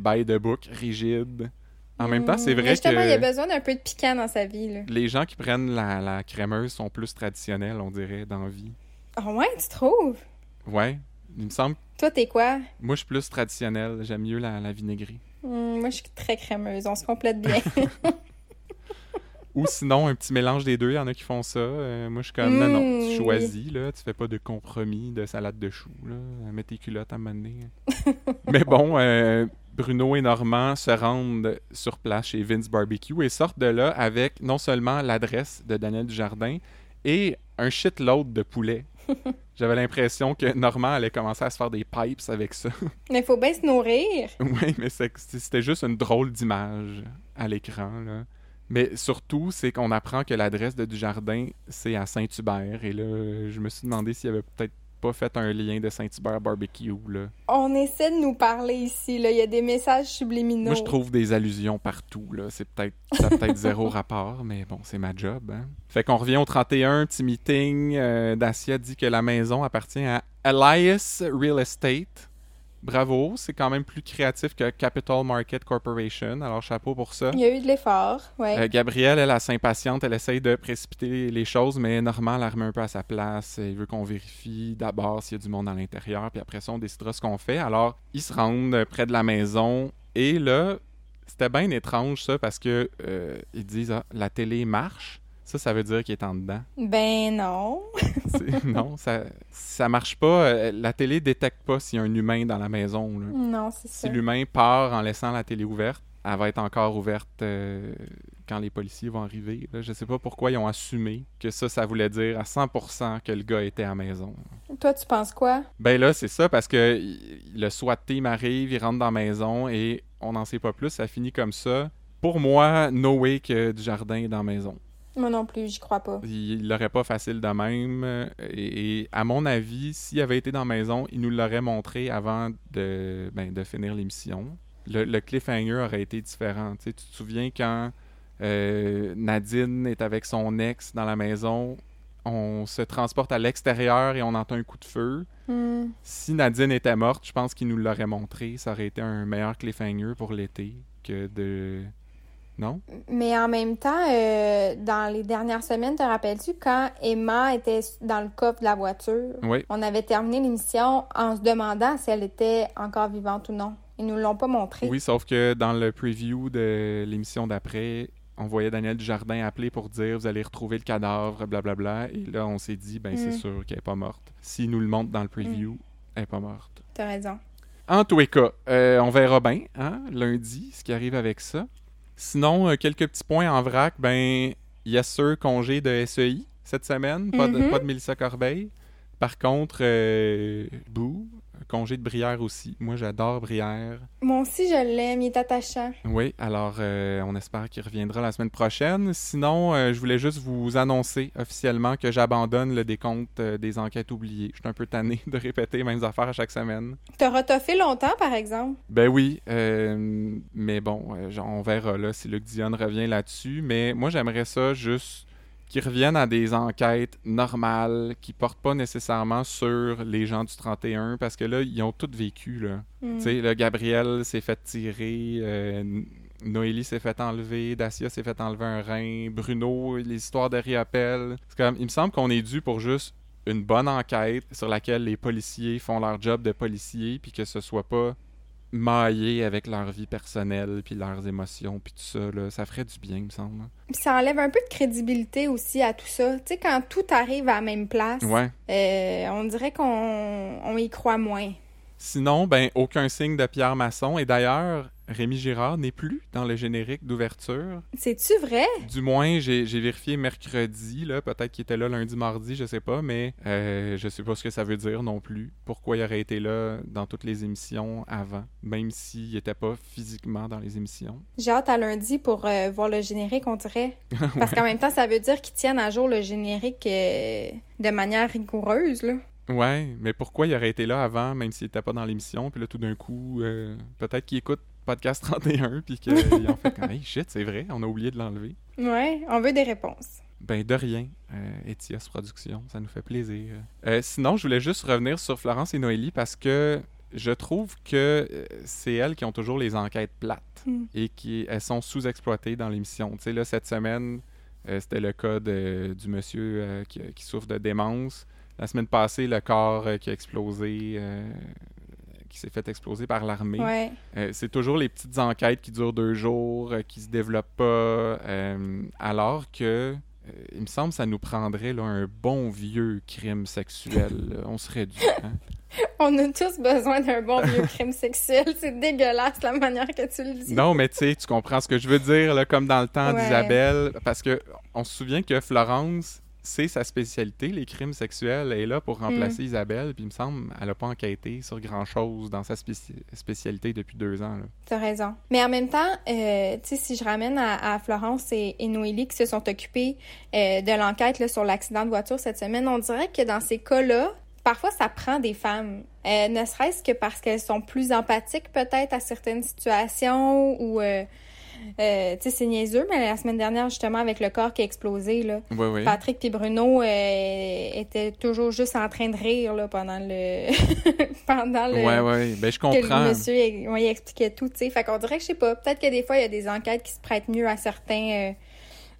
bail de bouc, rigide. En même temps, c'est vrai justement, que... il a besoin d'un peu de piquant dans sa vie. Là. Les gens qui prennent la, la crémeuse sont plus traditionnels, on dirait, dans la vie. Ah ouais, tu trouves? Ouais, il me semble... Toi, t'es quoi? Moi, je suis plus traditionnel. J'aime mieux la, la vinaigrie. Hmm, moi, je suis très crémeuse. On se complète bien. Ou sinon, un petit mélange des deux. Il y en a qui font ça. Euh, moi, je suis comme, non, non, tu hmm, choisis, là. Tu fais pas de compromis de salade de choux, là. Mets tes culottes à mener. Mais bon, euh, Bruno et Normand se rendent sur place chez Vince Barbecue et sortent de là avec non seulement l'adresse de Daniel Dujardin et un shitload de poulet. J'avais l'impression que Normand allait commencer à se faire des pipes avec ça. Mais il faut bien se nourrir. oui, mais c'était juste une drôle d'image à l'écran. Mais surtout, c'est qu'on apprend que l'adresse de Dujardin, c'est à Saint-Hubert. Et là, je me suis demandé s'il y avait peut-être pas fait un lien de Saint-Hubert Barbecue. Là. On essaie de nous parler ici. Là. Il y a des messages subliminaux. Moi, je trouve des allusions partout. Là. C'est peut-être, ça peut-être zéro rapport, mais bon, c'est ma job. Hein. Fait qu'on revient au 31, petit meeting. Euh, Dacia dit que la maison appartient à Elias Real Estate bravo, c'est quand même plus créatif que Capital Market Corporation, alors chapeau pour ça. Il y a eu de l'effort, ouais. Euh, Gabrielle, elle, elle s'impatiente, elle essaye de précipiter les choses, mais Normand la remet un peu à sa place. Il veut qu'on vérifie d'abord s'il y a du monde à l'intérieur, puis après ça, on décidera ce qu'on fait. Alors, ils se rendent près de la maison, et là, c'était bien étrange ça, parce que euh, ils disent ah, la télé marche. Ça, ça veut dire qu'il est en dedans? Ben non. non, ça, ça marche pas. Euh, la télé détecte pas s'il y a un humain dans la maison. Non, c'est ça. Si l'humain part en laissant la télé ouverte, elle va être encore ouverte euh, quand les policiers vont arriver. Là. Je sais pas pourquoi ils ont assumé que ça, ça voulait dire à 100% que le gars était à la maison. Toi, tu penses quoi? Ben là, c'est ça, parce que le SWAT team arrive, il rentre dans la maison et on n'en sait pas plus, ça finit comme ça. Pour moi, no way que du jardin est dans la maison. Moi non plus, j'y crois pas. Il l'aurait pas facile de même. Et, à mon avis, s'il avait été dans la maison, il nous l'aurait montré avant de, ben, de finir l'émission. Le, cliffhanger aurait été différent. Tu, te souviens quand euh, Nadine est avec son ex dans la maison, on se transporte à l'extérieur et on entend un coup de feu. Hmm. Si Nadine était morte, je pense qu'il nous l'aurait montré. Ça aurait été un meilleur cliffhanger pour l'été que de non? Mais en même temps, euh, dans les dernières semaines, te rappelles-tu, quand Emma était dans le coffre de la voiture, on avait terminé l'émission en se demandant si elle était encore vivante ou non. Ils nous l'ont pas montré. Oui, sauf que dans le preview de l'émission d'après, on voyait Daniel Dujardin appeler pour dire vous allez retrouver le cadavre, blablabla. Et là, on s'est dit, ben c'est mm. sûr qu'elle est pas morte. S'ils nous le montrent dans le preview, mm. elle est pas morte. T'as raison. En tous les cas, euh, on verra bien, hein, lundi, ce qui arrive avec ça. Sinon, euh, quelques petits points en vrac. Ben, yes sir, congé de SEI cette semaine. Pas, de, mm-hmm. pas de Mélissa Corbeil. Par contre, euh, Boo, congé de Brière aussi. Moi, j'adore Brière. Moi aussi, je l'aime. Il est attachant. Oui, alors euh, on espère qu'il reviendra la semaine prochaine. Sinon, euh, je voulais juste vous annoncer officiellement que j'abandonne le décompte euh, des enquêtes oubliées. Je suis un peu tanné de répéter les mêmes affaires à chaque semaine. T'auras toffé longtemps, par exemple? Ben oui, mais bon, on verra là si Luc Dion revient là-dessus. Mais moi, j'aimerais ça juste qui reviennent à des enquêtes normales, qui portent pas nécessairement sur les gens du 31, parce que là, ils ont tout vécu, là. Mm. Tu sais, là, Gabriel s'est fait tirer, euh, Noélie s'est fait enlever, Dacia s'est fait enlever un rein, Bruno, les histoires de Riappel. Comme, il me semble qu'on est dû pour juste une bonne enquête sur laquelle les policiers font leur job de policiers, puis que ce soit pas maillés avec leur vie personnelle, puis leurs émotions, puis tout ça, là, ça ferait du bien, il me semble. Puis ça enlève un peu de crédibilité aussi à tout ça. Tu sais, quand tout arrive à la même place, ouais. Euh, on dirait qu'on on y croit moins. Sinon, ben, aucun signe de Pierre Masson. Et d'ailleurs, Rémi Girard n'est plus dans le générique d'ouverture. C'est-tu vrai? Du moins, j'ai vérifié mercredi, là. Peut-être qu'il était là lundi, mardi, je sais pas, mais euh, je sais pas ce que ça veut dire non plus. Pourquoi il aurait été là dans toutes les émissions avant, même s'il était pas physiquement dans les émissions. J'ai hâte à lundi pour euh, voir le générique, on dirait. Parce qu'en même temps, ça veut dire qu'ils tiennent à jour le générique euh, de manière rigoureuse, là. Ouais, mais pourquoi il aurait été là avant, même s'il était pas dans l'émission, puis là, tout d'un coup, euh, peut-être qu'il écoute Podcast 31, puis qu'il en fait comme, hey, shit, c'est vrai, on a oublié de l'enlever. Ouais, on veut des réponses. Ben, de rien, euh, Etias Productions, ça nous fait plaisir. Euh, sinon, je voulais juste revenir sur Florence et Noélie parce que je trouve que c'est elles qui ont toujours les enquêtes plates Mm. et qui elles sont sous-exploitées dans l'émission. Tu sais, là, cette semaine, euh, c'était le cas de- du monsieur qui, qui souffre de démence. La semaine passée, le corps euh, qui a explosé, euh, qui s'est fait exploser par l'armée. Ouais. Euh, c'est toujours les petites enquêtes qui durent deux jours, euh, qui se développent pas, euh, alors que il me semble que ça nous prendrait là, un bon vieux crime sexuel. On serait dû. hein? On a tous besoin d'un bon vieux crime sexuel. C'est dégueulasse la manière que tu le dis. Non, mais tu sais, tu comprends ce que je veux dire, là, comme dans le temps Ouais. d'Isabelle, parce que on se souvient que Florence, c'est sa spécialité, les crimes sexuels. Elle est là pour remplacer Isabelle, puis il me semble elle a pas enquêté sur grand-chose dans sa spéci- spécialité depuis deux ans. T'as raison. Mais en même temps, euh, tu sais, si je ramène à, à Florence et, et Noélie qui se sont occupés euh, de l'enquête sur l'accident de voiture cette semaine, on dirait que dans ces cas-là, parfois ça prend des femmes. Euh, ne serait-ce que parce qu'elles sont plus empathiques peut-être à certaines situations ou... euh, tu sais, c'est niaiseux, mais la semaine dernière, justement, avec le corps qui a explosé, là, Oui, oui. Patrick et Bruno euh, étaient toujours juste en train de rire là, pendant le... pendant le... Ouais, ouais. Ben, je que le comprends. monsieur il- il expliquait tout, tu sais. Fait qu'on dirait que je sais pas, peut-être que des fois il y a des enquêtes qui se prêtent mieux à certains euh,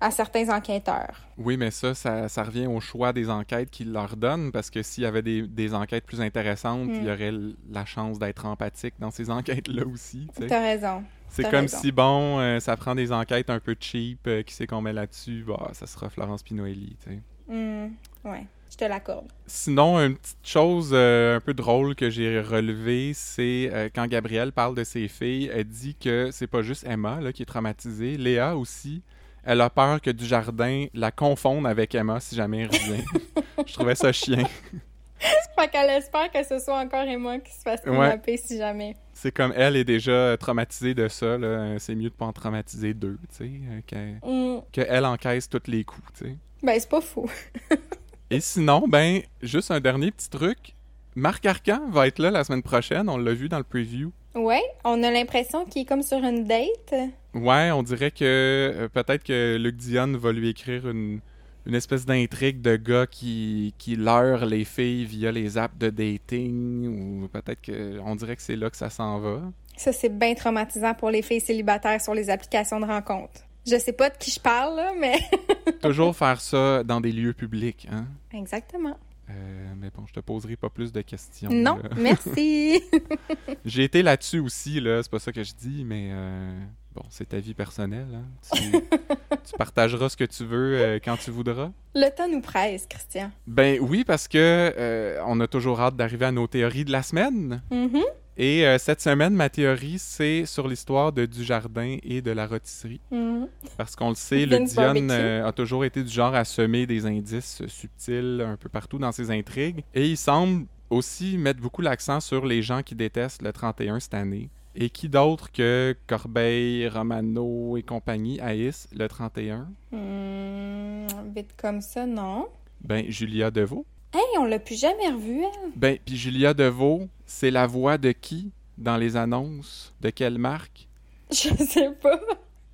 à certains enquêteurs. Oui, mais ça, ça, ça revient au choix des enquêtes qu'ils leur donnent, parce que s'il y avait des, des enquêtes plus intéressantes, Mm. il y aurait l- la chance d'être empathique dans ces enquêtes-là aussi. tu. T'as raison. C'est comme raison. si, bon, euh, ça prend des enquêtes un peu cheap, euh, qui sait qu'on met là-dessus, bah, ça sera Florence Pinoelli, tu sais. Hmm, ouais, je te l'accorde. Sinon, une petite chose euh, un peu drôle que j'ai relevée, c'est euh, quand Gabrielle parle de ses filles, elle dit que c'est pas juste Emma là, qui est traumatisée, Léa aussi. Elle a peur que Dujardin la confonde avec Emma si jamais elle revient. Je trouvais ça chien. Fait qu'elle espère que ce soit encore Emma qui se fasse Ouais. kidnapper si jamais. C'est comme elle est déjà traumatisée de ça, là. c'est mieux de pas en traumatiser deux, tu sais, euh, que- qu'elle encaisse tous les coups, tu sais. Ben c'est pas fou. Et sinon, ben, juste un dernier petit truc. Marc Arcan va être là la semaine prochaine, on l'a vu dans le preview. Ouais, on a l'impression qu'il est comme sur une date. Ouais, on dirait que euh, peut-être que Luc Dion va lui écrire une, une espèce d'intrigue de gars qui, qui leurre les filles via les apps de dating, ou peut-être que on dirait que c'est là que ça s'en va. Ça c'est bien traumatisant pour les filles célibataires sur les applications de rencontres. Je sais pas de qui je parle là, mais Toujours faire ça dans des lieux publics, hein. exactement. Euh, mais bon, je te poserai pas plus de questions. Non, là. merci. J'ai été là-dessus aussi, là, c'est pas ça que je dis, mais euh, bon, c'est ta vie personnelle. Hein. Tu, tu partageras ce que tu veux euh, quand tu voudras. Le temps nous presse, Christian. Ben oui, parce que euh, on a toujours hâte d'arriver à nos théories de la semaine. Mhm. Et euh, cette semaine, ma théorie, c'est sur l'histoire de Dujardin et de la rôtisserie. Mhm. Parce qu'on le sait, le Dion a toujours été du genre à semer des indices subtils un peu partout dans ses intrigues. Et il semble aussi mettre beaucoup l'accent sur les gens qui détestent le 31 cette année. Et qui d'autre que Corbeil, Romano et compagnie haïssent le 31? Hmm, vite comme ça, non. Ben, Julia Deveau. Hey, on l'a plus jamais revu, elle. Ben, puis Julia Deveau, c'est la voix de qui dans les annonces? De quelle marque? Je sais pas.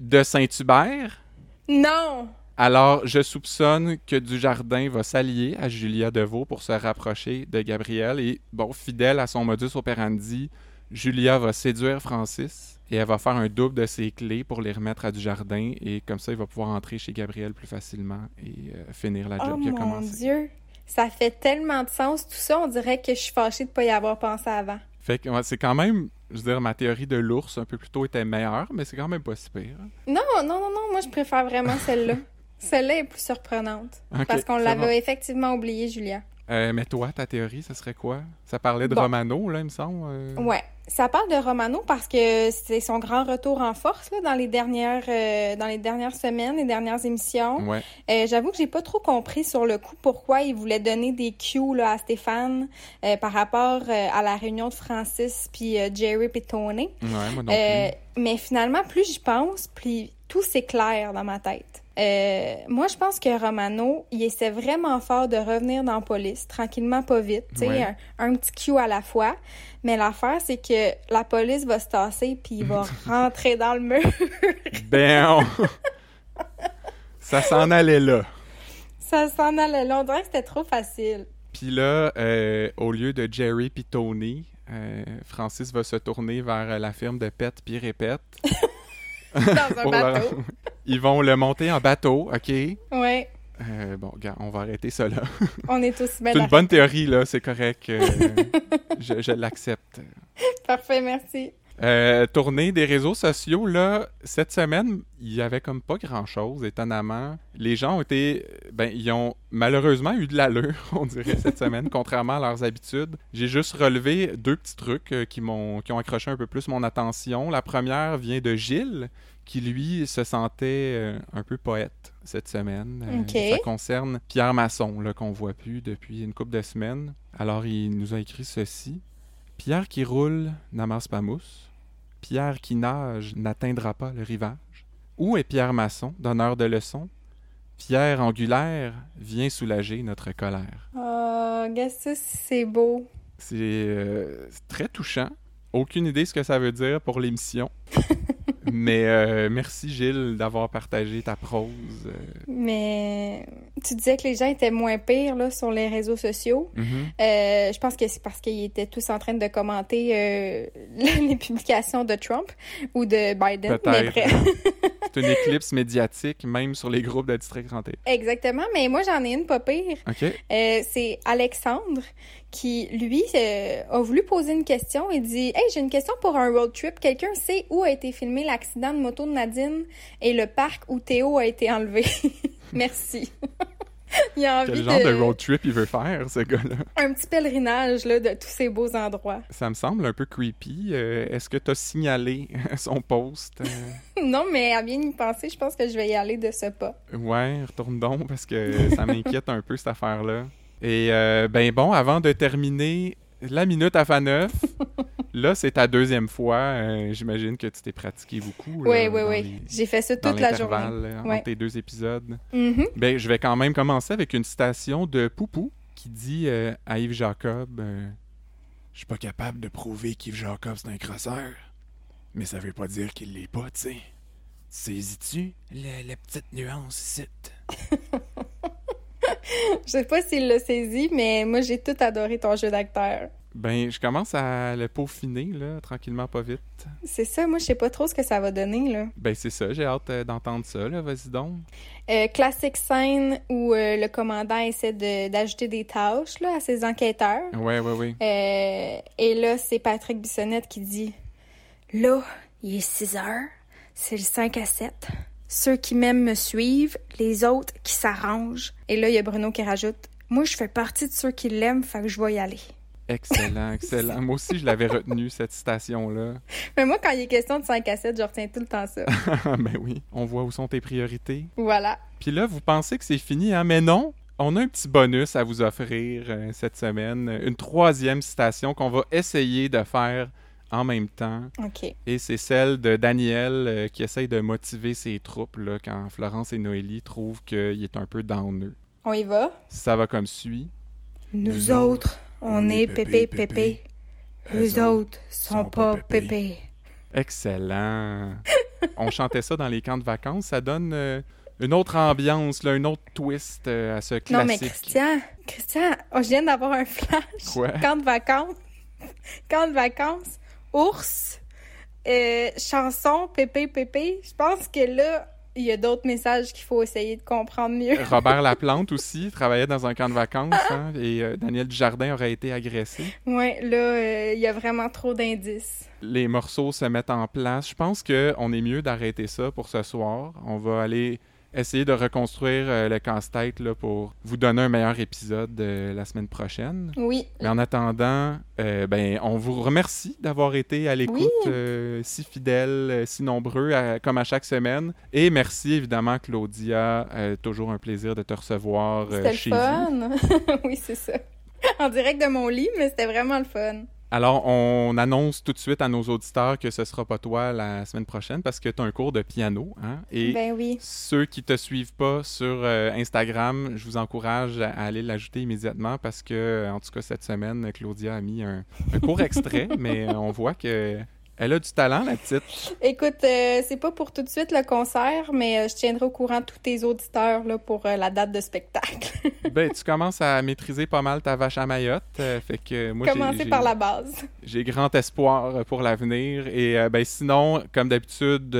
De Saint-Hubert? Non! Alors, je soupçonne que Dujardin va s'allier à Julia Deveau pour se rapprocher de Gabriel. Et, bon, fidèle à son modus operandi, Julia va séduire Francis et elle va faire un double de ses clés pour les remettre à Dujardin. Et comme ça, il va pouvoir entrer chez Gabriel plus facilement et euh, finir la Oh job qui a mon commencé. Dieu! Ça fait tellement de sens, tout ça. On dirait que je suis fâchée de pas y avoir pensé avant. Fait que c'est quand même, je veux dire, ma théorie de l'ours un peu plus tôt était meilleure, mais c'est quand même pas si pire. Non, non, non, non. Moi, je préfère vraiment celle-là. Celle-là est plus surprenante. Parce qu'on l'avait bon. effectivement oublié, Julia. Euh, mais toi, ta théorie, ça serait quoi? Ça parlait de Bon. Romano, là, il me semble. euh. Ouais, ça parle de Romano parce que c'est son grand retour en force là, dans les dernières euh, dans les dernières semaines, les dernières émissions. Ouais. Euh, J'avoue que j'ai pas trop compris sur le coup pourquoi il voulait donner des cues là, à Stéphane euh, par rapport à la réunion de Francis puis Jerry puis Tony. Ouais, moi non plus. mais finalement, plus j'y pense, plus tout s'éclaire dans ma tête. Euh, moi, je pense que Romano, il essaie vraiment fort de revenir dans la police, tranquillement, pas vite, Ouais. un, un petit cue à la fois. Mais l'affaire, c'est que la police va se tasser puis il va rentrer dans le mur. Ben, on- ça s'en allait là. Ça s'en allait là. On dirait que c'était trop facile. Puis là, euh, au lieu de Jerry puis Tony, euh, Francis va se tourner vers la firme de Pet puis Répète. Dans un Pour leur- bateau. Ils vont le monter en bateau, OK? Ouais, Euh, bon, on va arrêter ça là. on est tous bien C'est une bonne théorie, là, c'est correct. euh, je je l'accepte. Parfait, merci. Euh, tournée des réseaux sociaux, là, cette semaine, il y avait comme pas grand-chose, étonnamment. Les gens ont été... Ben, ils ont malheureusement eu de l'allure, on dirait, cette semaine, contrairement à leurs habitudes. J'ai juste relevé deux petits trucs euh, qui m'ont qui ont accroché un peu plus mon attention. La première vient de Gilles, qui, lui, se sentait euh, un peu poète cette semaine. Euh. Ça concerne Pierre Masson, là, qu'on voit plus depuis une couple de semaines. Alors, il nous a écrit ceci. Pierre qui roule n'amasse pas mousse. Pierre qui nage n'atteindra pas le rivage. Où est Pierre Masson, donneur de leçons? Pierre angulaire vient soulager notre colère. Oh, regarde ça, c'est beau. C'est euh, c'est très touchant. Aucune idée ce que ça veut dire pour l'émission. Mais euh, merci Gilles d'avoir partagé ta prose. euh. Mais tu disais que les gens étaient moins pires là, sur les réseaux sociaux. Mhm. Euh, je pense que c'est parce qu'ils étaient tous en train de commenter les publications de Trump ou de Biden. Mais bref. Une éclipse médiatique, même sur les groupes de District 31. Exactement, mais moi j'en ai une pas pire. Euh, c'est Alexandre qui, lui, euh, a voulu poser une question. Il dit Hey, j'ai une question pour un road trip. Quelqu'un sait où a été filmé l'accident de moto de Nadine et le parc où Théo a été enlevé Merci. Il a envie Quel genre de, de road trip il veut faire, ce gars-là? un petit pèlerinage là, de tous ces beaux endroits. Ça me semble un peu creepy. Euh, Est-ce que tu as signalé son post? Euh, non, mais à bien y penser, je pense que je vais y aller de ce pas. Ouais, retourne donc parce que ça m'inquiète un peu cette affaire-là. Et euh, ben bon, avant de terminer la minute à fa neuf, là c'est ta deuxième fois. euh, J'imagine que tu t'es pratiqué beaucoup. là, Oui, oui, oui. les- J'ai fait ça toute la journée. l'intervalle, euh, tes deux épisodes. Mhm. Ben, je vais quand même commencer avec une citation de Poupou qui dit euh, à Yves Jacob euh, Je suis pas capable de prouver qu'Yves Jacob c'est un crosseur, mais ça veut pas dire qu'il l'est pas, tu sais. Saisis-tu la, la petite nuance ici? Je sais pas s'il l'a saisi, mais moi j'ai tout adoré ton jeu d'acteur. Ben, je commence à le peaufiner, là, tranquillement, pas vite. C'est ça, moi je sais pas trop ce que ça va donner là. Ben, c'est ça, j'ai hâte euh, d'entendre ça, là, vas-y donc. Euh, classique scène où euh, le commandant essaie de- d'ajouter des tâches là, à ses enquêteurs. Ouais, ouais, ouais. Euh, et là, c'est Patrick Bissonnette qui dit Là, il est 6 heures, c'est le 5 à 7. Ceux qui m'aiment me suivent, les autres qui s'arrangent. Et là, il y a Bruno qui rajoute Moi, je fais partie de ceux qui l'aiment, fait que je vais y aller. Excellent, excellent. Moi aussi, je l'avais retenu, cette citation-là. Mais moi, quand il est question de 5 à 7, je retiens tout le temps ça. ben oui, on voit où sont tes priorités. voilà. Puis là, vous pensez que c'est fini, hein? Mais non! On a un petit bonus à vous offrir euh, cette semaine. Une troisième citation qu'on va essayer de faire en même temps. OK. Et c'est celle de Daniel euh, qui essaye de motiver ses troupes là, quand Florence et Noélie trouvent qu'il est un peu downeux. On y va? Ça va comme suit. Nous, Nous autres, on, est pépé, pépé. Eux autres sont pas pépé. Excellent. On chantait ça dans les camps de vacances. Ça donne euh, une autre ambiance, là, un autre twist euh, à ce classique. Non, mais Christian, Christian, oh, je viens d'avoir un flash. Quoi? Camp de vacances. Camp de vacances. Ours. euh, chanson, pépé, pépé. Je pense que là, il y a d'autres messages qu'il faut essayer de comprendre mieux. Robert Laplante aussi travaillait dans un camp de vacances hein, et euh, Daniel Dujardin aurait été agressé. Ouais, là, euh, il y a vraiment trop d'indices. Les morceaux se mettent en place. Je pense qu'on est mieux d'arrêter ça pour ce soir. On va aller essayer de reconstruire euh, le casse-tête pour vous donner un meilleur épisode euh, la semaine prochaine. Oui. Mais en attendant, euh, ben, on vous remercie d'avoir été à l'écoute, Oui. euh, si fidèles, si nombreux, à- comme à chaque semaine. Et merci évidemment, Claudia. Toujours un plaisir de te recevoir C'était le chez vous. fun. oui, c'est ça. En direct de mon lit, mais c'était vraiment le fun. Alors, on annonce tout de suite à nos auditeurs que ce sera pas toi la semaine prochaine parce que tu as un cours de piano. Hein? Et Ben oui. ceux qui te suivent pas sur euh, Instagram, je vous encourage à, à aller l'ajouter immédiatement parce que, en tout cas, cette semaine, Claudia a mis un, un court extrait, mais on voit que elle a du talent, la petite. Écoute, euh, c'est pas pour tout de suite le concert, mais euh, je tiendrai au courant tous tes auditeurs là, pour euh, la date de spectacle. Ben, tu commences à maîtriser pas mal ta vache à Mayotte. euh, fait que moi, Commencer par la base. J'ai grand espoir pour l'avenir. Et ben, sinon, comme d'habitude,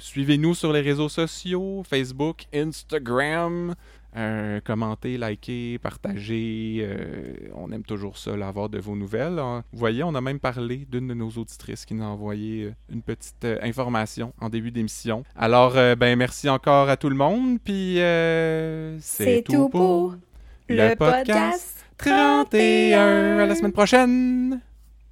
suivez-nous sur les réseaux sociaux, Facebook, Instagram. Euh, commentez, likez, partagez. euh, on aime toujours ça, là, avoir de vos nouvelles. hein. Vous voyez, on a même parlé d'une de nos auditrices qui nous a envoyé euh, une petite information en début d'émission. Alors, ben merci encore à tout le monde. Puis, C'est tout pour le podcast 31. À la semaine prochaine!